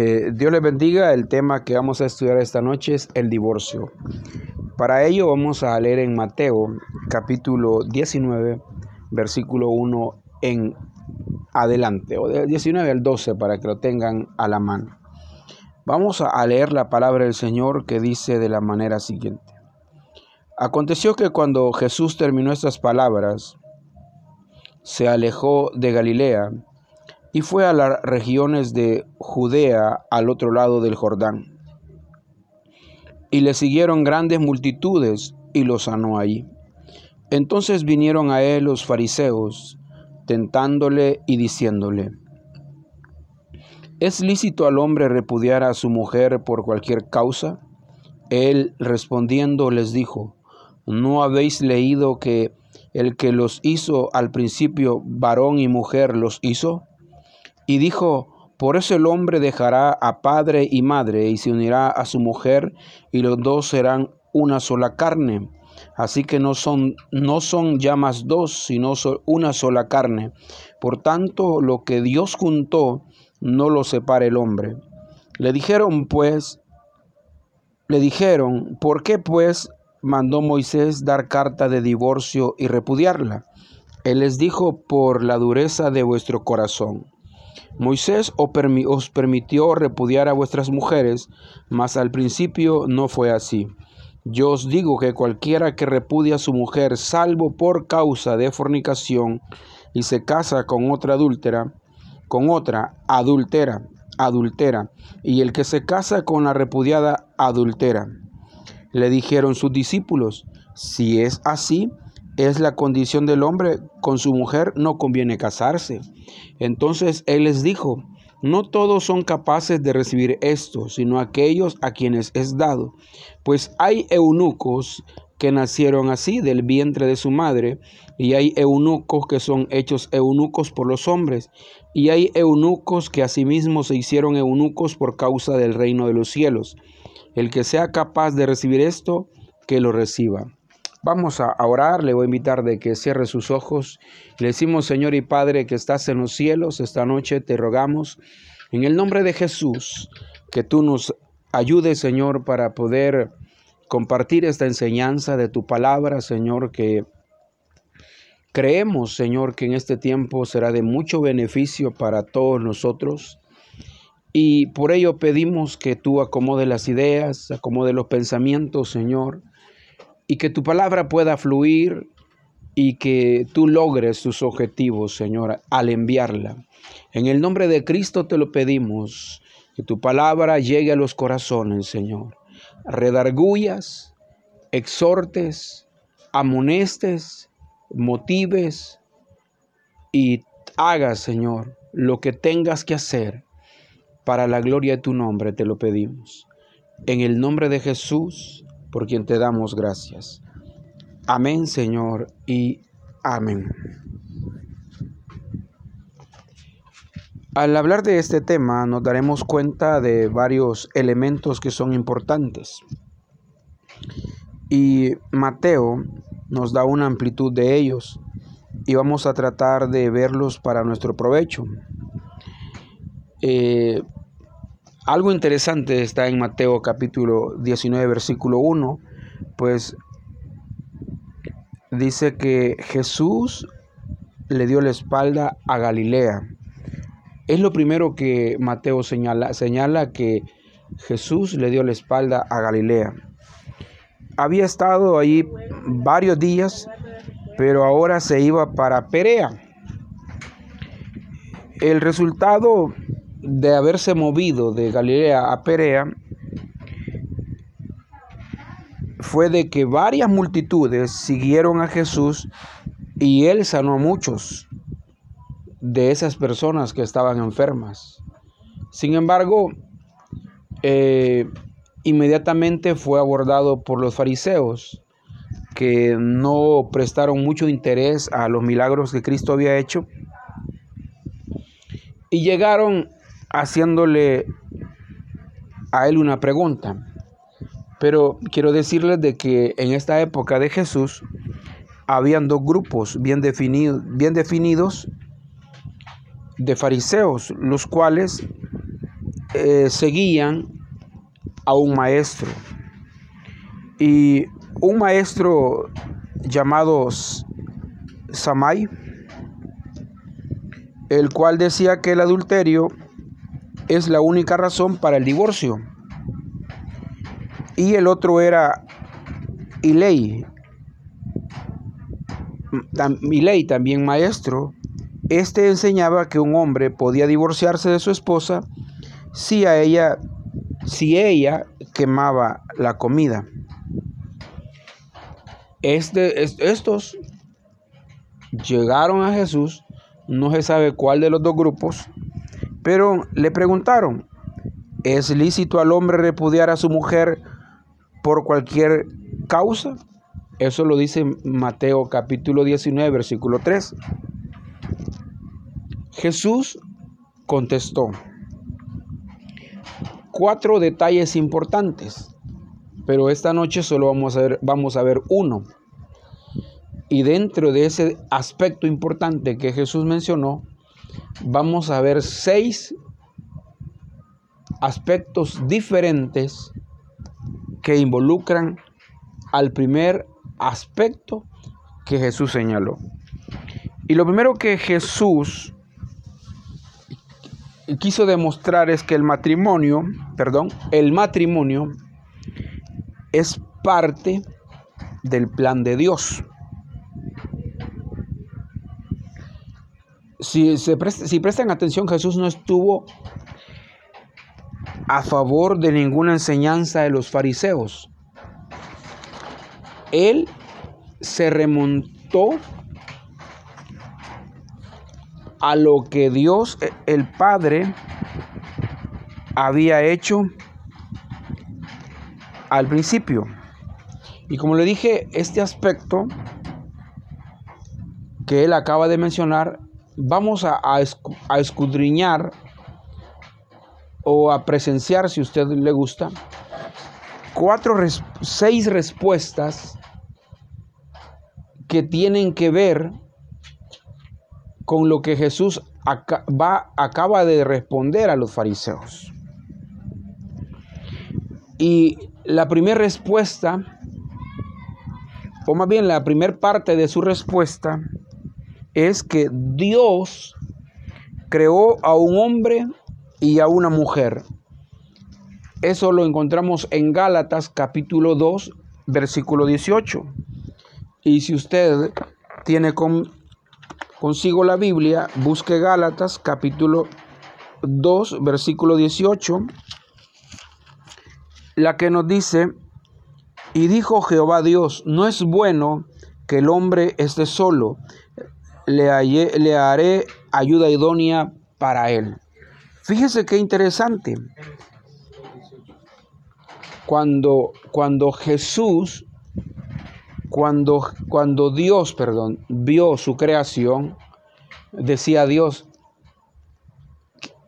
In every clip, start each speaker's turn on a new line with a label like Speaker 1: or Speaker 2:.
Speaker 1: Eh, Dios les bendiga. El tema que vamos a estudiar esta noche es el divorcio. Para ello vamos a leer en Mateo capítulo 19, versículo 1 en adelante, o del 19 al 12 para que lo tengan a la mano. Vamos a leer la palabra del Señor que dice de la manera siguiente. Aconteció que cuando Jesús terminó estas palabras, se alejó de Galilea y fue a las regiones de Judea al otro lado del Jordán. Y le siguieron grandes multitudes y lo sanó allí. Entonces vinieron a él los fariseos, tentándole y diciéndole, ¿es lícito al hombre repudiar a su mujer por cualquier causa? Él respondiendo les dijo, ¿no habéis leído que el que los hizo al principio varón y mujer los hizo? Y dijo, por eso el hombre dejará a padre y madre y se unirá a su mujer y los dos serán una sola carne. Así que no son, no son ya más dos, sino una sola carne. Por tanto, lo que Dios juntó, no lo separa el hombre. Le dijeron pues, le dijeron, ¿por qué pues mandó Moisés dar carta de divorcio y repudiarla? Él les dijo, por la dureza de vuestro corazón. Moisés os permitió repudiar a vuestras mujeres, mas al principio no fue así. Yo os digo que cualquiera que repudia a su mujer, salvo por causa de fornicación, y se casa con otra adúltera, con otra adultera, adultera, y el que se casa con la repudiada adultera. Le dijeron sus discípulos, si es así, es la condición del hombre, con su mujer no conviene casarse. Entonces él les dijo, no todos son capaces de recibir esto, sino aquellos a quienes es dado, pues hay eunucos que nacieron así del vientre de su madre, y hay eunucos que son hechos eunucos por los hombres, y hay eunucos que asimismo se hicieron eunucos por causa del reino de los cielos. El que sea capaz de recibir esto, que lo reciba. Vamos a orar, le voy a invitar de que cierre sus ojos. Le decimos, Señor y Padre, que estás en los cielos, esta noche te rogamos, en el nombre de Jesús, que tú nos ayudes, Señor, para poder compartir esta enseñanza de tu palabra, Señor, que creemos, Señor, que en este tiempo será de mucho beneficio para todos nosotros. Y por ello pedimos que tú acomode las ideas, acomode los pensamientos, Señor, y que tu palabra pueda fluir y que tú logres tus objetivos, Señor, al enviarla. En el nombre de Cristo te lo pedimos, que tu palabra llegue a los corazones, Señor. Redargullas, exhortes, amonestes, motives y hagas, Señor, lo que tengas que hacer para la gloria de tu nombre, te lo pedimos. En el nombre de Jesús, por quien te damos gracias. Amén, Señor, y amén. Al hablar de este tema nos daremos cuenta de varios elementos que son importantes. Y Mateo nos da una amplitud de ellos y vamos a tratar de verlos para nuestro provecho. Eh, algo interesante está en Mateo capítulo 19, versículo 1, pues dice que Jesús le dio la espalda a Galilea. Es lo primero que Mateo señala, señala que Jesús le dio la espalda a Galilea. Había estado ahí varios días, pero ahora se iba para Perea. El resultado de haberse movido de Galilea a Perea fue de que varias multitudes siguieron a Jesús y él sanó a muchos de esas personas que estaban enfermas. Sin embargo, eh, inmediatamente fue abordado por los fariseos, que no prestaron mucho interés a los milagros que Cristo había hecho, y llegaron haciéndole a él una pregunta. Pero quiero decirles de que en esta época de Jesús habían dos grupos bien, definidos bien definidos de fariseos, los cuales eh, seguían a un maestro. Y un maestro llamado Samai, el cual decía que el adulterio es la única razón para el divorcio. Y el otro era Ilei, Ilei también maestro. Este enseñaba que un hombre podía divorciarse de su esposa si a ella si ella quemaba la comida. Este, estos llegaron a Jesús, no se sabe cuál de los dos grupos, pero le preguntaron, ¿es lícito al hombre repudiar a su mujer por cualquier causa? Eso lo dice Mateo capítulo 19, versículo 3. Jesús contestó, cuatro detalles importantes, pero esta noche solo vamos a ver, vamos a ver uno. Y dentro de ese aspecto importante que Jesús mencionó, vamos a ver seis aspectos diferentes que involucran al primer aspecto que Jesús señaló. Y lo primero que Jesús quiso demostrar es que el matrimonio, perdón, el matrimonio es parte del plan de Dios. Si, se si prestan atención, Jesús no estuvo a favor de ninguna enseñanza de los fariseos. Él se remontó a lo que Dios e, el Padre había hecho al principio. Y como le dije, este aspecto que él acaba de mencionar, vamos a, escudriñar o a presenciar, si usted le gusta, cuatro, seis respuestas que tienen que ver con lo que Jesús acaba de responder a los fariseos. Y la primera respuesta, o más bien la primera parte de su respuesta, es que Dios creó a un hombre y a una mujer. Eso lo encontramos en Gálatas capítulo 2, versículo 18. Y si usted tiene con, consigo la Biblia, busque Gálatas capítulo 2, versículo 18, la que nos dice, y dijo Jehová Dios, no es bueno que el hombre esté solo, le, haré ayuda idónea para él. Fíjese qué interesante. Cuando, cuando Jesús cuando, cuando Dios, perdón, vio su creación, decía Dios,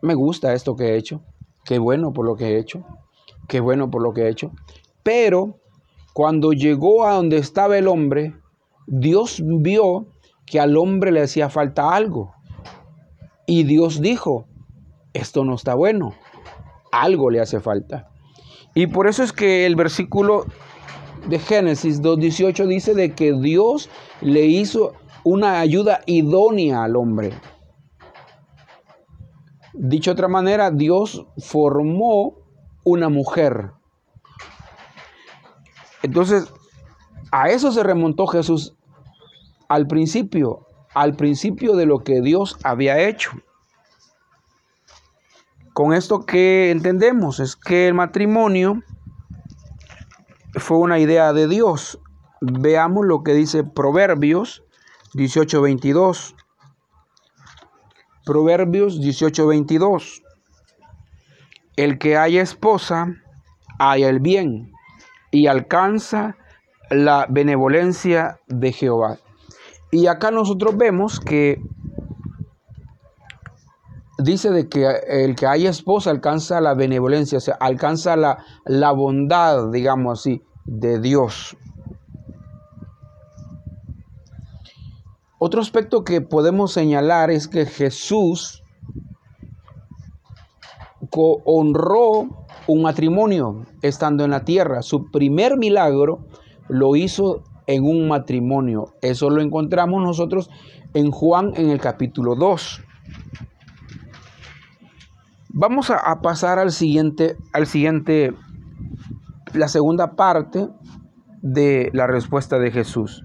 Speaker 1: me gusta esto que he hecho, qué bueno por lo que he hecho, qué bueno por lo que he hecho. Pero cuando llegó a donde estaba el hombre, Dios vio que al hombre le hacía falta algo. Y Dios dijo, esto no está bueno, algo le hace falta. Y por eso es que el versículo de Génesis 2.18 dice de que Dios le hizo una ayuda idónea al hombre. Dicho de otra manera, Dios formó una mujer. Entonces, a eso se remontó Jesús al principio, al principio de lo que Dios había hecho. Con esto que entendemos es que el matrimonio fue una idea de Dios. Veamos lo que dice Proverbios 18:22. Proverbios 18:22. El que haya esposa, haya el bien y alcanza la benevolencia de Jehová. Y acá nosotros vemos que dice de que el que haya esposa alcanza la benevolencia, o sea, alcanza la, la bondad, digamos así, de Dios. Otro aspecto que podemos señalar es que Jesús honró un matrimonio estando en la tierra. Su primer milagro lo hizo en un matrimonio. Eso lo encontramos nosotros en Juan en el capítulo 2. Vamos a, pasar al siguiente, al siguiente, la segunda parte de la respuesta de Jesús.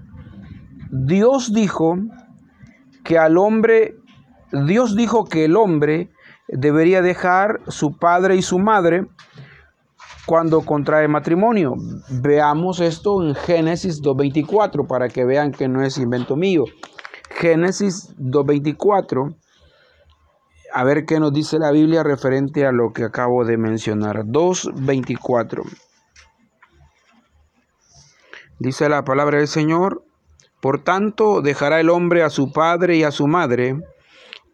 Speaker 1: Dios dijo que al hombre, Dios dijo que el hombre debería dejar su padre y su madre cuando contrae matrimonio. Veamos esto en Génesis 2.24 para que vean que no es invento mío. Génesis 2.24. A ver qué nos dice la Biblia referente a lo que acabo de mencionar. 2.24. Dice la palabra del Señor. Por tanto, dejará el hombre a su padre y a su madre,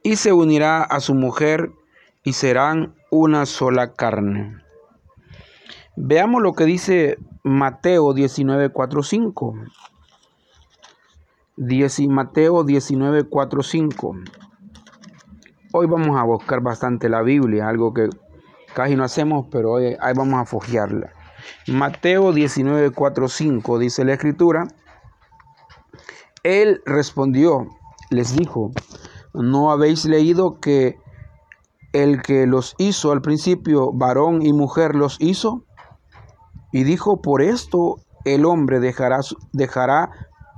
Speaker 1: y se unirá a su mujer, y serán una sola carne. Veamos lo que dice Mateo 19, 4, 5. Mateo 19, 4, 5. Hoy vamos a buscar bastante la Biblia, algo que casi no hacemos, pero hoy ahí vamos a fogiarla. Mateo 19, 4, 5 dice la escritura. Él respondió, les dijo, ¿no habéis leído que el que los hizo al principio, varón y mujer los hizo? Y dijo, por esto el hombre dejará, dejará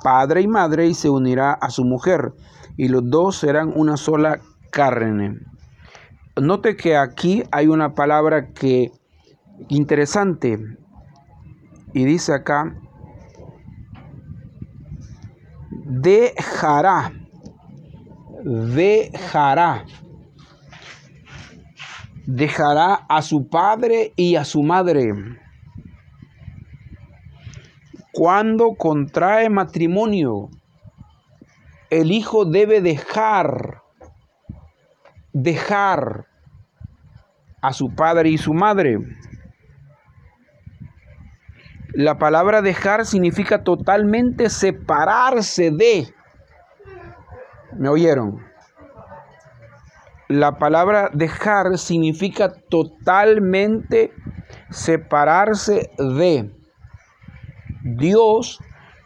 Speaker 1: padre y madre y se unirá a su mujer, y los dos serán una sola carne. Note que aquí hay una palabra que interesante y dice acá dejará dejará dejará a su padre y a su madre cuando contrae matrimonio, el hijo debe dejar, dejar a su padre y su madre. La palabra dejar significa totalmente separarse de. ¿Me oyeron? La palabra dejar significa totalmente separarse de. Dios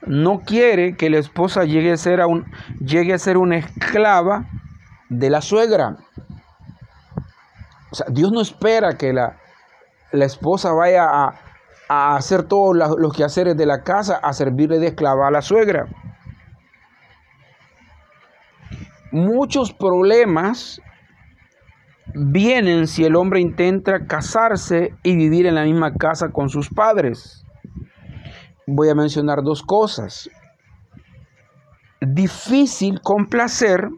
Speaker 1: no quiere que la esposa llegue a ser, un, llegue a ser una esclava de la suegra. O sea, Dios no espera que la, la esposa vaya a, a hacer todos los quehaceres de la casa, a servirle de esclava a la suegra. Muchos problemas vienen si el hombre intenta casarse y vivir en la misma casa con sus padres voy a mencionar dos cosas. Difícil complacer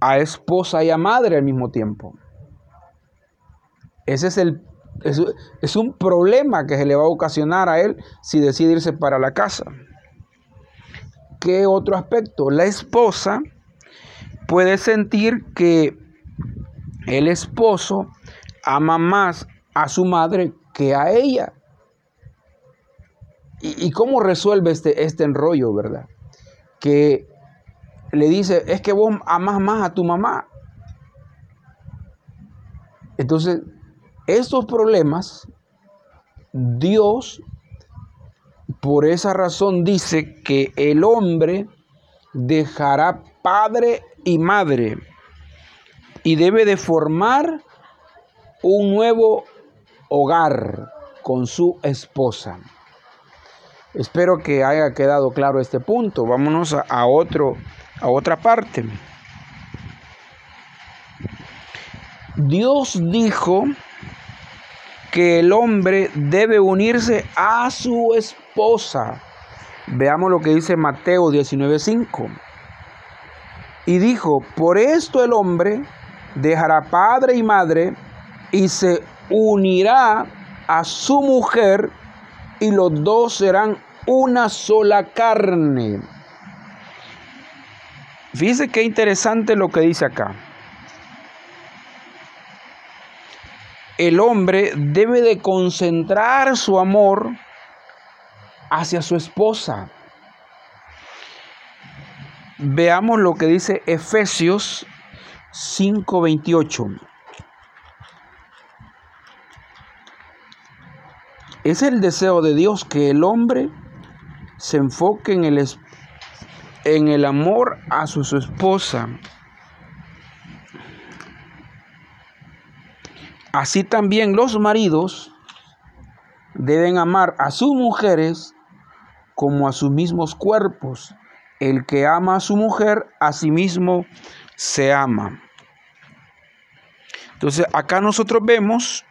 Speaker 1: a esposa y a madre al mismo tiempo. Ese es el es, un problema que se le va a ocasionar a él si decide irse para la casa. ¿Qué otro aspecto? La esposa puede sentir que el esposo ama más a su madre que a ella. ¿Y, cómo resuelve este, este enrollo, verdad? Que le dice, es que vos amas más a tu mamá. Entonces, estos problemas, Dios, por esa razón, dice que el hombre dejará padre y madre y debe de formar un nuevo hogar con su esposa. Espero que haya quedado claro este punto. Vámonos a, otro, a otra parte. Dios dijo que el hombre debe unirse a su esposa. Veamos lo que dice Mateo 19:5. Y dijo, por esto el hombre dejará padre y madre y se unirá a su mujer y los dos serán una sola carne. Fíjese qué interesante lo que dice acá. El hombre debe de concentrar su amor hacia su esposa. Veamos lo que dice Efesios 5:28. Es el deseo de Dios que el hombre se enfoque en el, en el amor a su, su esposa. Así también los maridos deben amar a sus mujeres como a sus mismos cuerpos. El que ama a su mujer, a sí mismo se ama. Entonces, acá nosotros vemos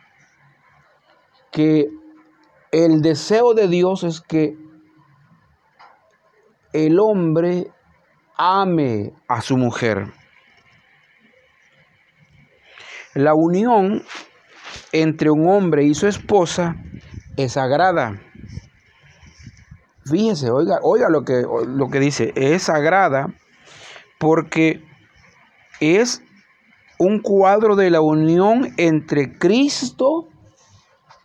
Speaker 1: que el deseo de Dios es que el hombre ame a su mujer. La unión entre un hombre y su esposa es sagrada. Fíjese, oiga, oiga lo que, lo que dice, es sagrada porque es un cuadro de la unión entre Cristo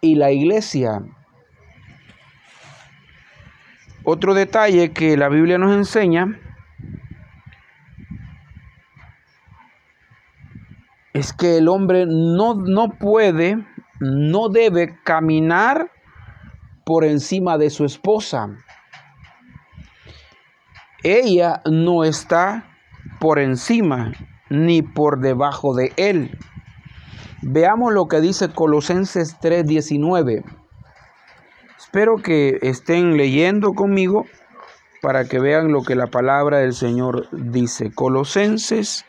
Speaker 1: y la iglesia. Otro detalle que la Biblia nos enseña es que el hombre no, no puede, no debe caminar por encima de su esposa. Ella no está por encima ni por debajo de él. Veamos lo que dice Colosenses 3:19. Espero que estén leyendo conmigo para que vean lo que la palabra del Señor dice. Colosenses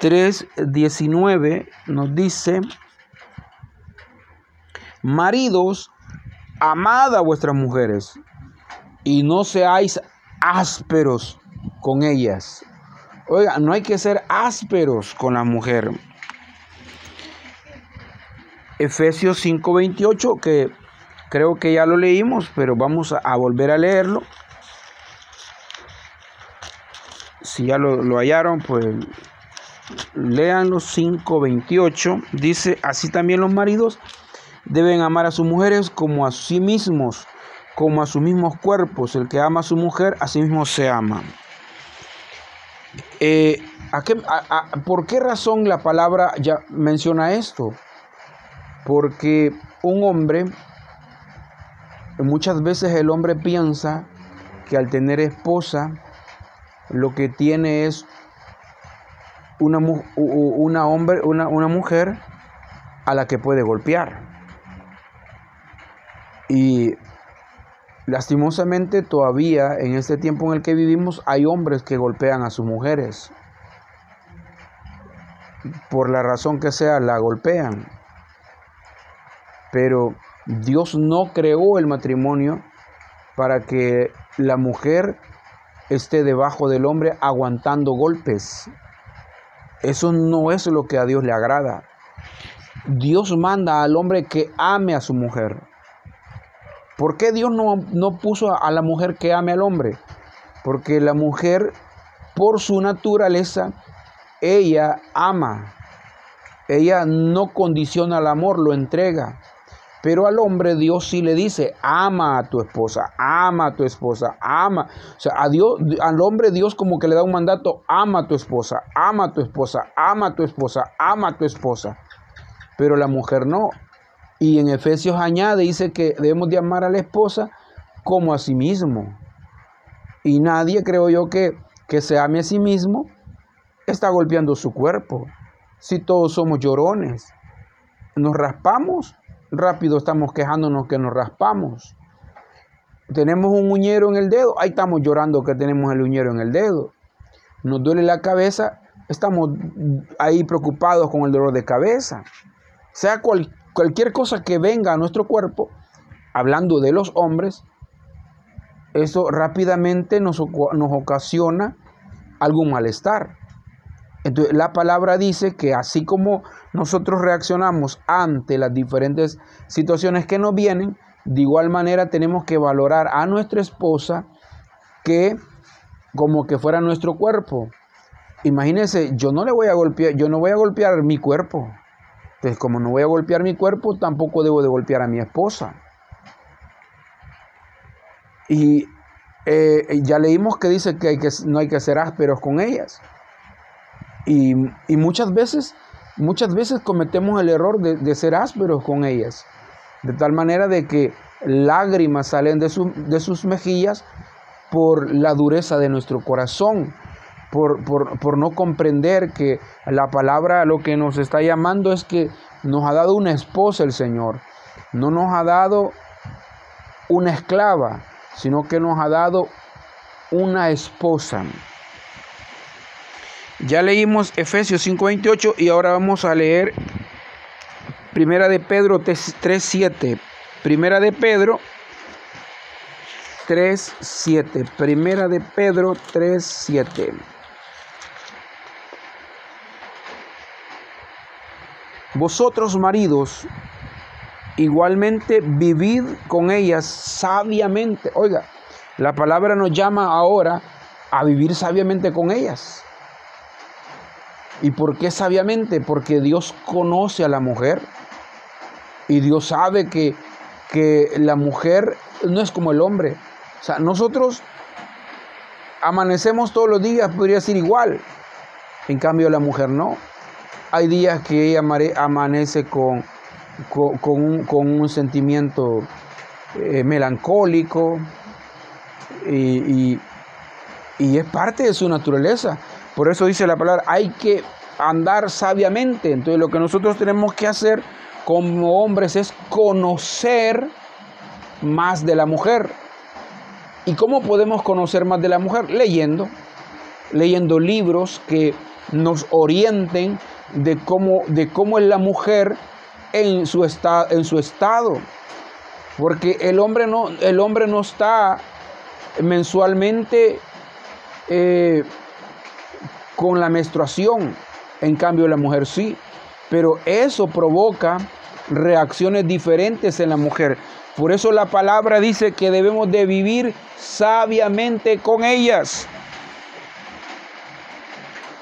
Speaker 1: 3:19 nos dice, maridos, amad a vuestras mujeres y no seáis ásperos con ellas. Oiga, no hay que ser ásperos con la mujer. Efesios 5:28, que creo que ya lo leímos, pero vamos a, volver a leerlo. Si ya lo, hallaron, pues lean los 5:28. Dice, así también los maridos deben amar a sus mujeres como a sí mismos, como a sus mismos cuerpos. El que ama a su mujer, a sí mismo se ama. Eh, ¿Por qué razón la palabra ya menciona esto? Porque un hombre, muchas veces el hombre piensa que al tener esposa, lo que tiene es una, una, hombre, una, una mujer a la que puede golpear. Y lastimosamente todavía en este tiempo en el que vivimos hay hombres que golpean a sus mujeres. Por la razón que sea, la golpean. Pero Dios no creó el matrimonio para que la mujer esté debajo del hombre aguantando golpes. Eso no es lo que a Dios le agrada. Dios manda al hombre que ame a su mujer. ¿Por qué Dios no, no puso a la mujer que ame al hombre? Porque la mujer, por su naturaleza, ella ama. Ella no condiciona el amor, lo entrega. Pero al hombre Dios sí le dice, ama a tu esposa, ama a tu esposa, ama. O sea, a Dios, al hombre Dios como que le da un mandato, ama a tu esposa, ama a tu esposa, ama a tu esposa, ama a tu esposa. Pero la mujer no. Y en Efesios añade, dice que debemos de amar a la esposa como a sí mismo. Y nadie, creo yo, que, que se ame a sí mismo, está golpeando su cuerpo. Si todos somos llorones, nos raspamos rápido estamos quejándonos que nos raspamos. Tenemos un uñero en el dedo, ahí estamos llorando que tenemos el uñero en el dedo. Nos duele la cabeza, estamos ahí preocupados con el dolor de cabeza. Sea cualquier cosa que venga a nuestro cuerpo, hablando de los hombres, eso rápidamente nos, nos ocasiona algún malestar. Entonces, la palabra dice que así como nosotros reaccionamos ante las diferentes situaciones que nos vienen, de igual manera tenemos que valorar a nuestra esposa que como que fuera nuestro cuerpo. Imagínense, yo no le voy a golpear, yo no voy a golpear mi cuerpo. Entonces, como no voy a golpear mi cuerpo, tampoco debo de golpear a mi esposa. Y eh, ya leímos que dice que, que no hay que ser ásperos con ellas. Y, muchas veces, muchas veces cometemos el error de, ser ásperos con ellas. de tal manera de que lágrimas salen de, de sus mejillas por la dureza de nuestro corazón, por, por, no comprender que la palabra lo que nos está llamando es que nos ha dado una esposa el Señor, no nos ha dado una esclava, sino que nos ha dado una esposa. Ya leímos Efesios 5:28 y ahora vamos a leer Primera de Pedro 3:7. Primera de Pedro 3:7. Primera de Pedro 3:7. Vosotros maridos, igualmente vivid con ellas sabiamente. Oiga, la palabra nos llama ahora a vivir sabiamente con ellas. ¿Y por qué sabiamente? Porque Dios conoce a la mujer y Dios sabe que, que la mujer no es como el hombre. O sea, nosotros amanecemos todos los días, podría ser igual. En cambio, la mujer no. Hay días que ella amanece con, con, un, sentimiento eh, melancólico, y, es parte de su naturaleza. Por eso dice la palabra, hay que andar sabiamente. Entonces lo que nosotros tenemos que hacer como hombres es conocer más de la mujer. ¿Y cómo podemos conocer más de la mujer? Leyendo, leyendo libros que nos orienten de cómo, de cómo es la mujer en su, en su estado. Porque el hombre no, el hombre no está mensualmente eh, con la menstruación. En cambio, la mujer sí. Pero eso provoca reacciones diferentes en la mujer. Por eso la palabra dice que debemos de vivir sabiamente con ellas.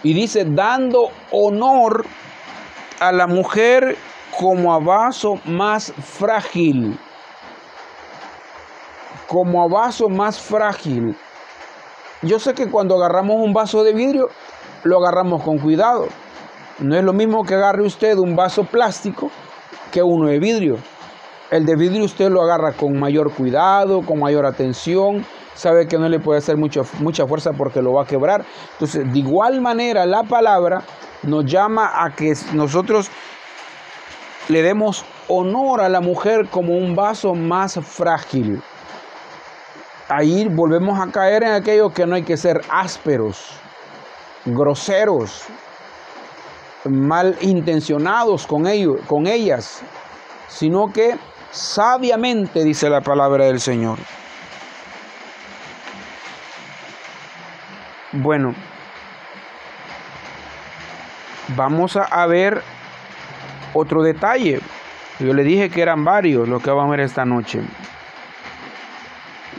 Speaker 1: Y dice, dando honor a la mujer como a vaso más frágil como a vaso más frágil. Yo sé que cuando agarramos un vaso de vidrio, lo agarramos con cuidado. No es lo mismo que agarre usted un vaso plástico que uno de vidrio. El de vidrio usted lo agarra con mayor cuidado, con mayor atención, sabe que no le puede hacer mucha fuerza porque lo va a quebrar. Entonces, de igual manera, la palabra nos llama a que nosotros le demos honor a la mujer como un vaso más frágil ahí volvemos a caer en aquello que no hay que ser ásperos, groseros, mal intencionados con, con ellas, sino que sabiamente dice la palabra del Señor. Bueno, vamos a ver otro detalle. Yo le dije que eran varios los que vamos a ver esta noche.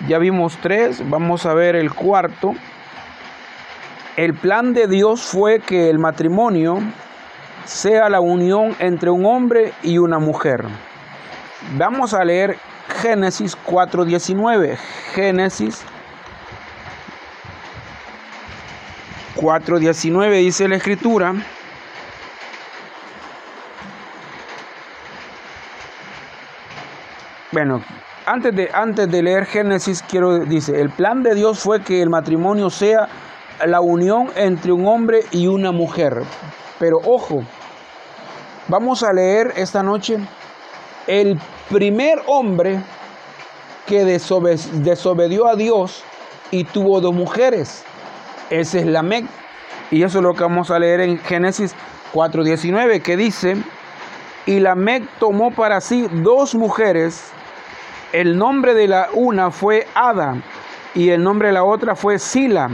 Speaker 1: Ya vimos tres, vamos a ver el cuarto. El plan de Dios fue que el matrimonio sea la unión entre un hombre y una mujer. Vamos a leer Génesis 4.19. Génesis 4.19 dice la escritura. Bueno, antes de, antes de leer Génesis, quiero, dice, el plan de Dios fue que el matrimonio sea la unión entre un hombre y una mujer. Pero ojo, vamos a leer esta noche el primer hombre que desobedió a Dios y tuvo dos mujeres. Ese es Lamec. Y eso es lo que vamos a leer en Génesis 4.19, que dice, y Lamec tomó para sí dos mujeres el nombre de la una fue Ada y el nombre de la otra fue Sila.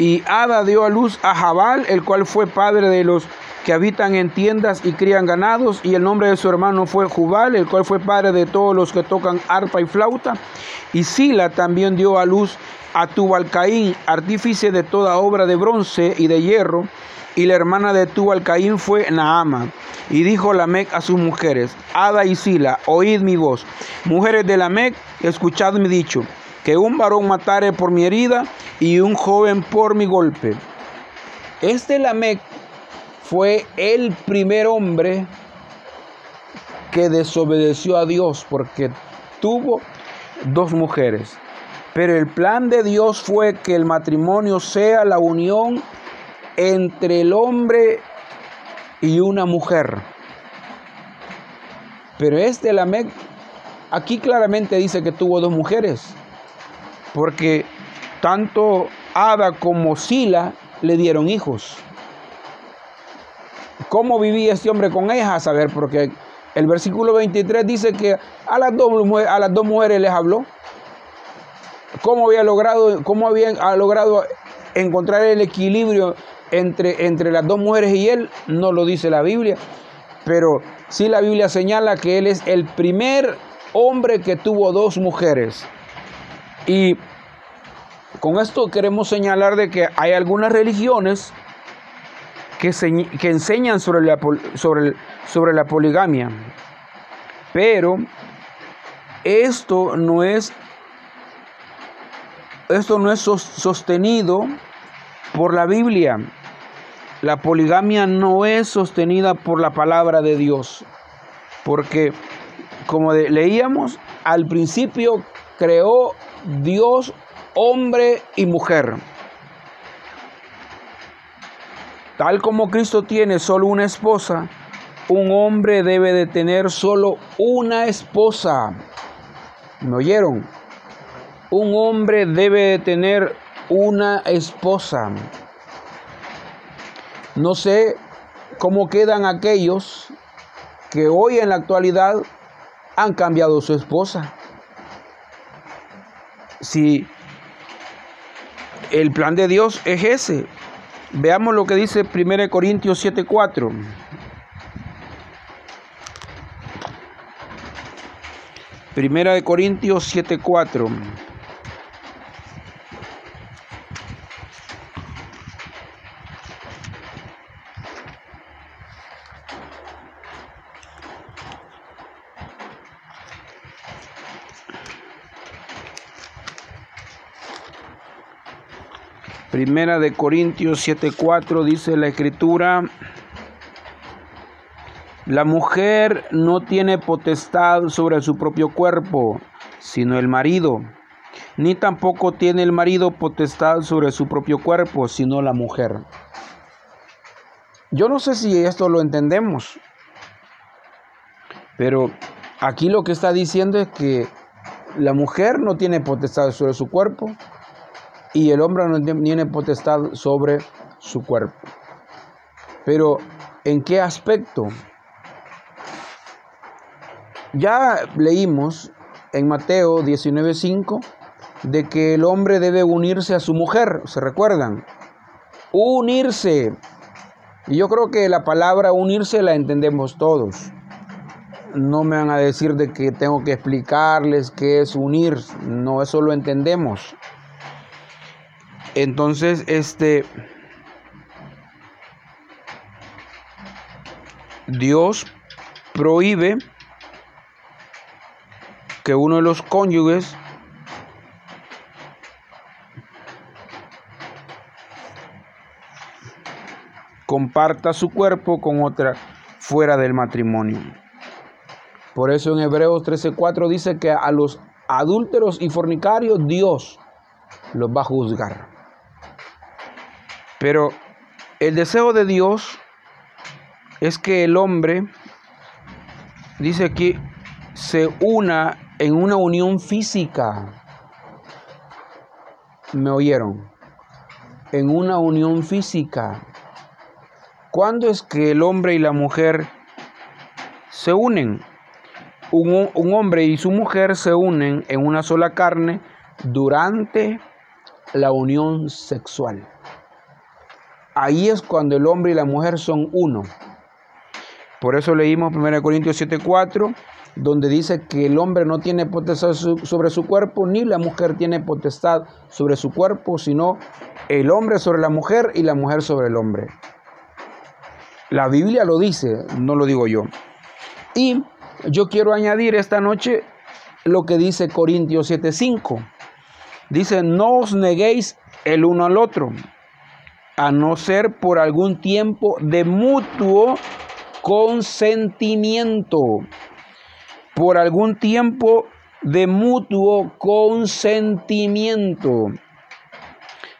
Speaker 1: Y Ada dio a luz a Jabal, el cual fue padre de los que habitan en tiendas y crían ganados, y el nombre de su hermano fue Jubal, el cual fue padre de todos los que tocan arpa y flauta. Y Sila también dio a luz a Tubalcaín, artífice de toda obra de bronce y de hierro, y la hermana de Tubalcaín fue Naama. Y dijo Lamec a sus mujeres, Ada y Sila, oíd mi voz. Mujeres de Lamec, escuchad mi dicho, que un varón matare por mi herida y un joven por mi golpe. Este Lamec fue el primer hombre que desobedeció a Dios porque tuvo dos mujeres. Pero el plan de Dios fue que el matrimonio sea la unión entre el hombre y una mujer. Pero este Lamec aquí claramente dice que tuvo dos mujeres, porque tanto Ada como Sila le dieron hijos. ¿Cómo vivía este hombre con ellas? A saber, porque el versículo 23 dice que a las dos, a las dos mujeres les habló. ¿Cómo había logrado, cómo había logrado encontrar el equilibrio entre, entre las dos mujeres y él? No lo dice la Biblia. Pero sí la Biblia señala que él es el primer hombre que tuvo dos mujeres. Y con esto queremos señalar de que hay algunas religiones que, enseñan sobre la, sobre la poligamia. Pero esto no es esto no es sostenido por la Biblia. La poligamia no es sostenida por la palabra de Dios. Porque, como leíamos, al principio creó Dios hombre y mujer. Tal como Cristo tiene solo una esposa, un hombre debe de tener solo una esposa. ¿Me oyeron? Un hombre debe de tener una esposa. No sé cómo quedan aquellos que hoy en la actualidad han cambiado su esposa. Si el plan de Dios es ese, veamos lo que dice 1 Corintios 7:4. Primera de Corintios 7:4. Primera de Corintios 7:4 dice la escritura, la mujer no tiene potestad sobre su propio cuerpo, sino el marido, ni tampoco tiene el marido potestad sobre su propio cuerpo, sino la mujer. Yo no sé si esto lo entendemos, pero aquí lo que está diciendo es que la mujer no tiene potestad sobre su cuerpo, y el hombre no tiene potestad sobre su cuerpo. Pero, ¿en qué aspecto? Ya leímos en Mateo 19:5 de que el hombre debe unirse a su mujer, ¿se recuerdan? Unirse. Y yo creo que la palabra unirse la entendemos todos. No me van a decir de que tengo que explicarles qué es unir, no, eso lo entendemos. Entonces, este, Dios prohíbe que uno de los cónyuges comparta su cuerpo con otra fuera del matrimonio. Por eso en Hebreos 13:4 dice que a los adúlteros y fornicarios Dios los va a juzgar. Pero el deseo de Dios es que el hombre, dice aquí, se una en una unión física. ¿Me oyeron? En una unión física. ¿Cuándo es que el hombre y la mujer se unen? Un, un, hombre y su mujer se unen en una sola carne durante la unión sexual. Ahí es cuando el hombre y la mujer son uno. Por eso leímos 1 Corintios 7:4, donde dice que el hombre no tiene potestad sobre su cuerpo, ni la mujer tiene potestad sobre su cuerpo, sino el hombre sobre la mujer y la mujer sobre el hombre. La Biblia lo dice, no lo digo yo. Y yo quiero añadir esta noche lo que dice Corintios 7:5. Dice, no os neguéis el uno al otro a no ser por algún tiempo de mutuo consentimiento, por algún tiempo de mutuo consentimiento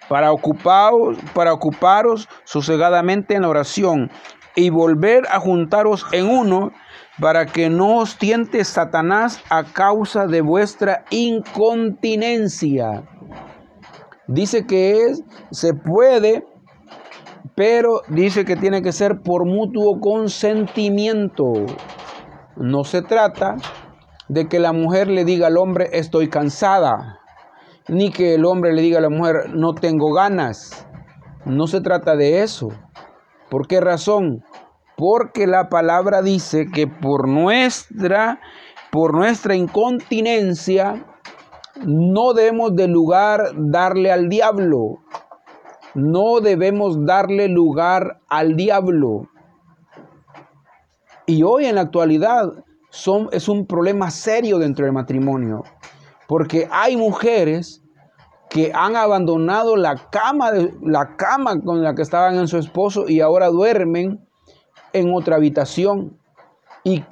Speaker 1: para ocuparos, para ocuparos sosegadamente en oración y volver a juntaros en uno para que no os tiente Satanás a causa de vuestra incontinencia. Dice que es, se puede, pero dice que tiene que ser por mutuo consentimiento. No se trata de que la mujer le diga al hombre estoy cansada ni que el hombre le diga a la mujer, no tengo ganas. No se trata de eso. ¿Por qué razón? Porque la palabra dice que por nuestra, por nuestra incontinencia, no debemos de lugar darle al diablo. No debemos darle lugar al diablo. Y hoy en la actualidad es un problema serio dentro del matrimonio. Porque hay mujeres que han abandonado la cama, de, la cama con la que estaban en su esposo y ahora duermen en otra habitación y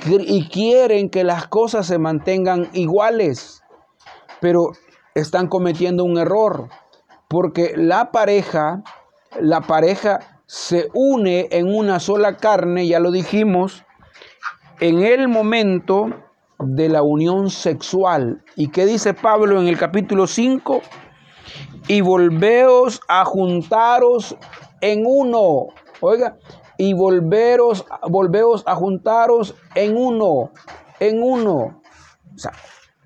Speaker 1: quieren que las cosas se mantengan iguales, pero están cometiendo un error porque la pareja, la pareja se une en una sola carne, ya lo dijimos, en el momento de la unión sexual. ¿Y qué dice Pablo en el capítulo 5? y volveos a juntaros en uno. Oiga, y volveros, volveos a juntaros en uno, en uno. O sea,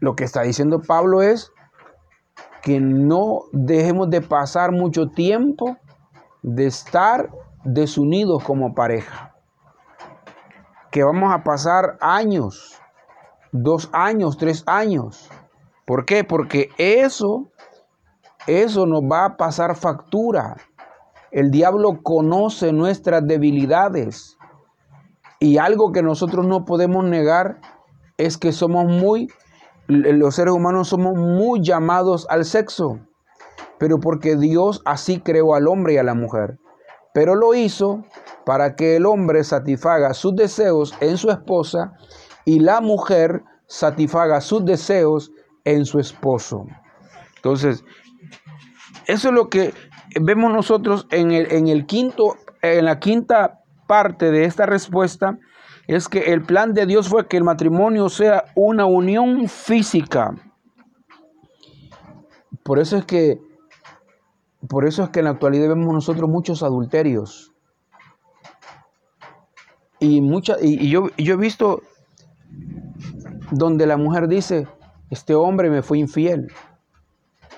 Speaker 1: lo que está diciendo Pablo es que no dejemos de pasar mucho tiempo de estar desunidos como pareja. Que vamos a pasar años, dos años, tres años. ¿Por qué? Porque eso eso nos va a pasar factura. El diablo conoce nuestras debilidades. Y algo que nosotros no podemos negar es que somos muy, los seres humanos somos muy llamados al sexo. Pero porque Dios así creó al hombre y a la mujer. Pero lo hizo para que el hombre satisfaga sus deseos en su esposa y la mujer satisfaga sus deseos en su esposo. Entonces, eso es lo que vemos nosotros en el, en el quinto, en la quinta parte de esta respuesta, es que el plan de Dios fue que el matrimonio sea una unión física. Por eso es que, por eso es que en la actualidad vemos nosotros muchos adulterios. Y, y, yo, yo he visto donde la mujer dice, este hombre me fue infiel.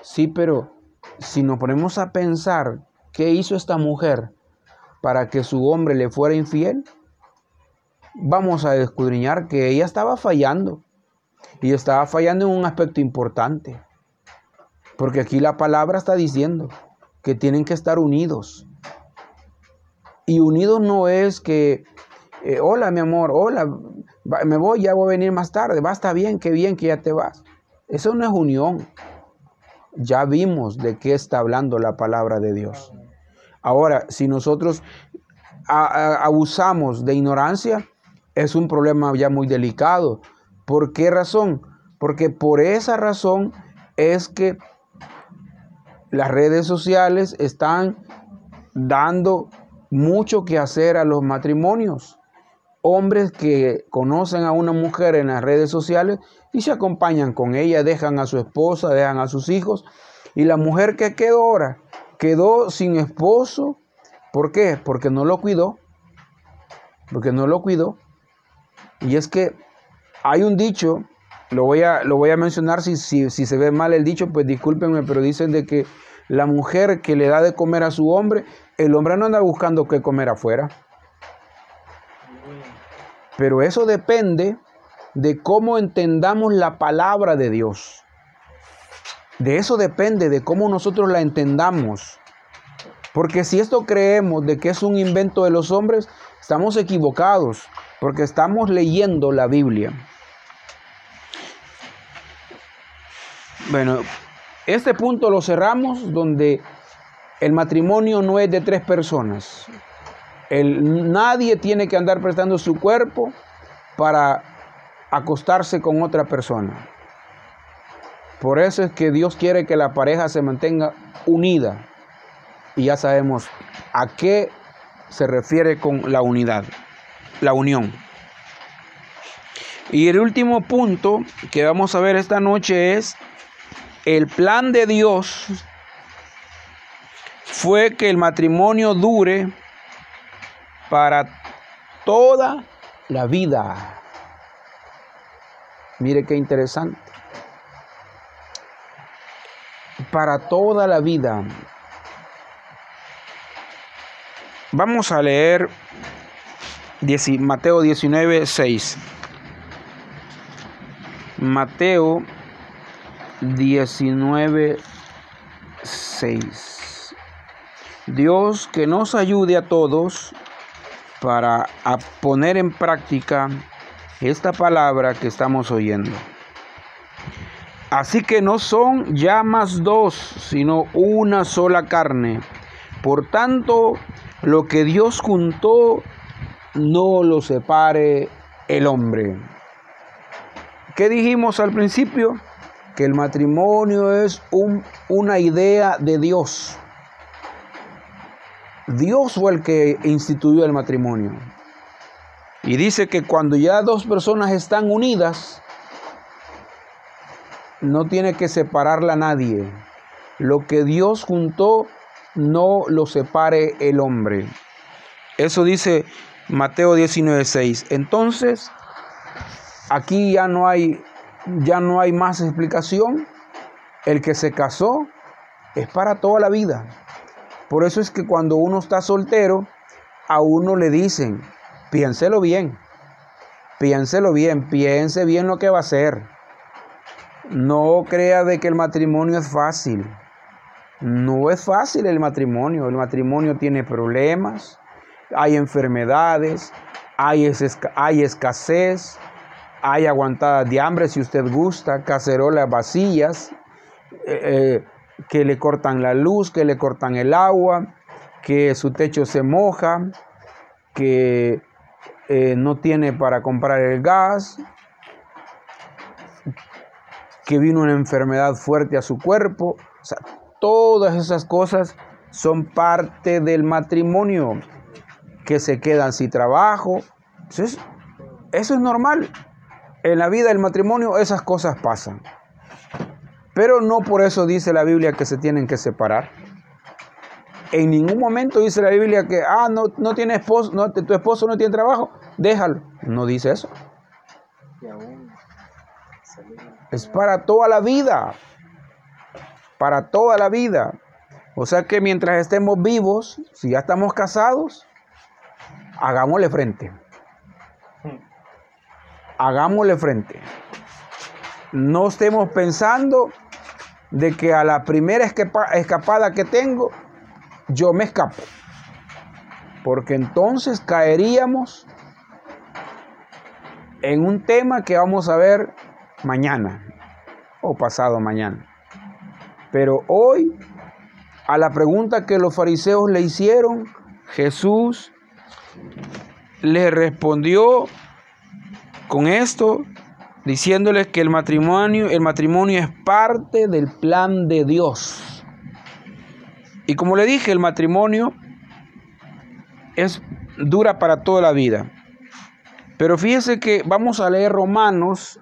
Speaker 1: Sí, pero si nos ponemos a pensar qué hizo esta mujer para que su hombre le fuera infiel, vamos a escudriñar que ella estaba fallando. Y estaba fallando en un aspecto importante. Porque aquí la palabra está diciendo que tienen que estar unidos. Y unidos no es que, eh, hola mi amor, hola, me voy, ya voy a venir más tarde, va, está bien, qué bien que ya te vas. Eso no es unión. Ya vimos de qué está hablando la palabra de Dios. Ahora, si nosotros abusamos de ignorancia, es un problema ya muy delicado. ¿Por qué razón? Porque por esa razón es que las redes sociales están dando mucho que hacer a los matrimonios. Hombres que conocen a una mujer en las redes sociales y se acompañan con ella, dejan a su esposa, dejan a sus hijos. Y la mujer que quedó ahora, quedó sin esposo. ¿Por qué? Porque no lo cuidó. Porque no lo cuidó. Y es que hay un dicho, lo voy a, lo voy a mencionar, si, si, si se ve mal el dicho, pues discúlpenme, pero dicen de que la mujer que le da de comer a su hombre, el hombre no anda buscando qué comer afuera. Pero eso depende de cómo entendamos la palabra de Dios. De eso depende, de cómo nosotros la entendamos. Porque si esto creemos de que es un invento de los hombres, estamos equivocados, porque estamos leyendo la Biblia. Bueno, este punto lo cerramos donde el matrimonio no es de tres personas. Nadie tiene que andar prestando su cuerpo para acostarse con otra persona. Por eso es que Dios quiere que la pareja se mantenga unida. Y ya sabemos a qué se refiere con la unidad, la unión. Y el último punto que vamos a ver esta noche es el plan de Dios fue que el matrimonio dure para toda la vida. Mire qué interesante. Para toda la vida. Vamos a leer Mateo 19, 6. Mateo 19, 6. Dios que nos ayude a todos para poner en práctica esta palabra que estamos oyendo. Así que no son ya más dos, sino una sola carne. Por tanto, lo que Dios juntó, no lo separe el hombre. ¿Qué dijimos al principio? Que el matrimonio es un, una idea de Dios. Dios fue el que instituyó el matrimonio. Y dice que cuando ya dos personas están unidas, no tiene que separarla nadie. Lo que Dios juntó, no lo separe el hombre. Eso dice Mateo 19:6. Entonces, aquí ya no hay ya no hay más explicación. El que se casó es para toda la vida. Por eso es que cuando uno está soltero, a uno le dicen, piénselo bien, piénselo bien, piense bien lo que va a hacer. No crea de que el matrimonio es fácil. No es fácil el matrimonio. El matrimonio tiene problemas, hay enfermedades, hay, hay escasez, hay aguantadas de hambre si usted gusta, cacerolas vacías, eh, eh, que le cortan la luz, que le cortan el agua, que su techo se moja, que eh, no tiene para comprar el gas, que vino una enfermedad fuerte a su cuerpo. O sea, Todas esas cosas son parte del matrimonio, que se quedan sin trabajo. Eso es, normal. En la vida del matrimonio esas cosas pasan. Pero no por eso dice la Biblia que se tienen que separar. En ningún momento dice la Biblia que, ah, no, no tiene esposo, no, tu esposo no tiene trabajo, déjalo. No dice eso. Es para toda la vida para toda la vida. O sea que mientras estemos vivos, si ya estamos casados, hagámosle frente. Hagámosle frente. No estemos pensando de que a la primera escapada que tengo, yo me escapo. Porque entonces caeríamos en un tema que vamos a ver mañana o pasado mañana. Pero hoy, a la pregunta que los fariseos le hicieron, Jesús le respondió con esto, diciéndoles que el matrimonio, el matrimonio es parte del plan de Dios. Y como le dije, el matrimonio es dura para toda la vida. Pero fíjese que vamos a leer Romanos,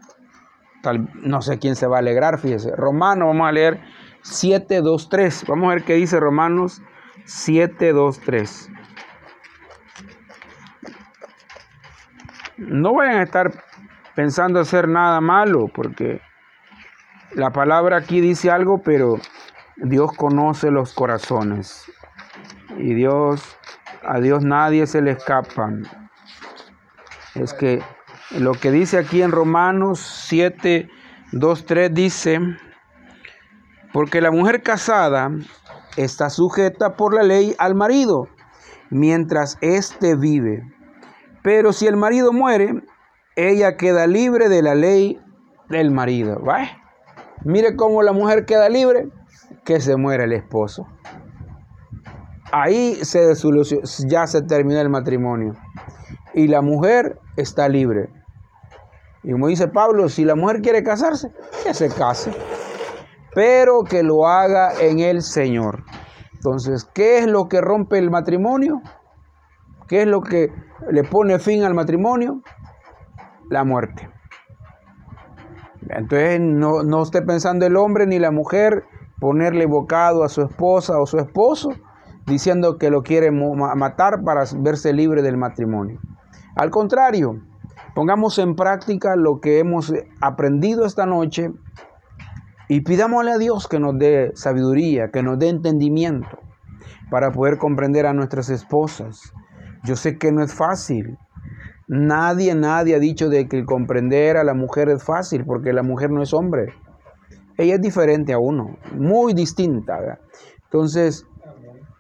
Speaker 1: tal, no sé quién se va a alegrar, fíjese, Romanos vamos a leer 7.2.3. Vamos a ver qué dice Romanos 7.2.3. No vayan a estar pensando hacer nada malo, porque la palabra aquí dice algo, pero Dios conoce los corazones. Y Dios, a Dios nadie se le escapa. Es que lo que dice aquí en Romanos 7, 2, 3 dice, porque la mujer casada está sujeta por la ley al marido mientras éste vive. Pero si el marido muere, ella queda libre de la ley del marido. Mire cómo la mujer queda libre, que se muere el esposo. Ahí se ya se termina el matrimonio. Y la mujer está libre. Y como dice Pablo, si la mujer quiere casarse, que se case, pero que lo haga en el Señor. Entonces, ¿qué es lo que rompe el matrimonio? ¿Qué es lo que le pone fin al matrimonio? La muerte. Entonces, no, no esté pensando el hombre ni la mujer ponerle bocado a su esposa o su esposo diciendo que lo quiere matar para verse libre del matrimonio. Al contrario, pongamos en práctica lo que hemos aprendido esta noche y pidámosle a Dios que nos dé sabiduría, que nos dé entendimiento para poder comprender a nuestras esposas. Yo sé que no es fácil. Nadie, nadie ha dicho de que el comprender a la mujer es fácil, porque la mujer no es hombre ella es diferente a uno, muy distinta. Entonces,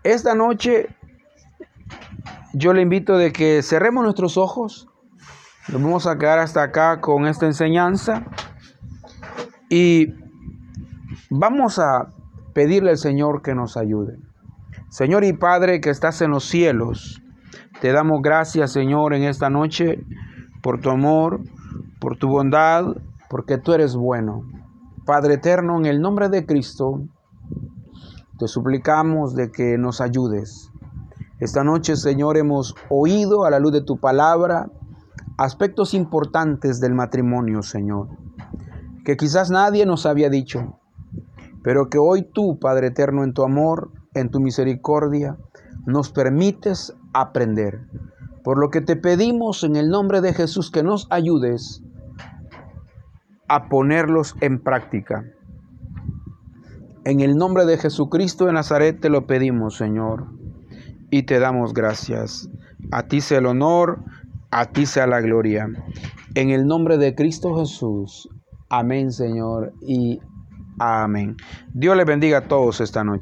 Speaker 1: esta noche yo le invito de que cerremos nuestros ojos, nos vamos a quedar hasta acá con esta enseñanza y vamos a pedirle al Señor que nos ayude. Señor y Padre que estás en los cielos, te damos gracias Señor en esta noche por tu amor, por tu bondad, porque tú eres bueno. Padre eterno, en el nombre de Cristo, te suplicamos de que nos ayudes. Esta noche, Señor, hemos oído a la luz de tu palabra aspectos importantes del matrimonio, Señor, que quizás nadie nos había dicho, pero que hoy tú, Padre eterno, en tu amor, en tu misericordia, nos permites aprender. Por lo que te pedimos en el nombre de Jesús que nos ayudes a ponerlos en práctica. En el nombre de Jesucristo de Nazaret te lo pedimos, Señor, y te damos gracias. A ti sea el honor, a ti sea la gloria. En el nombre de Cristo Jesús. Amén, Señor, y amén. Dios les bendiga a todos esta noche.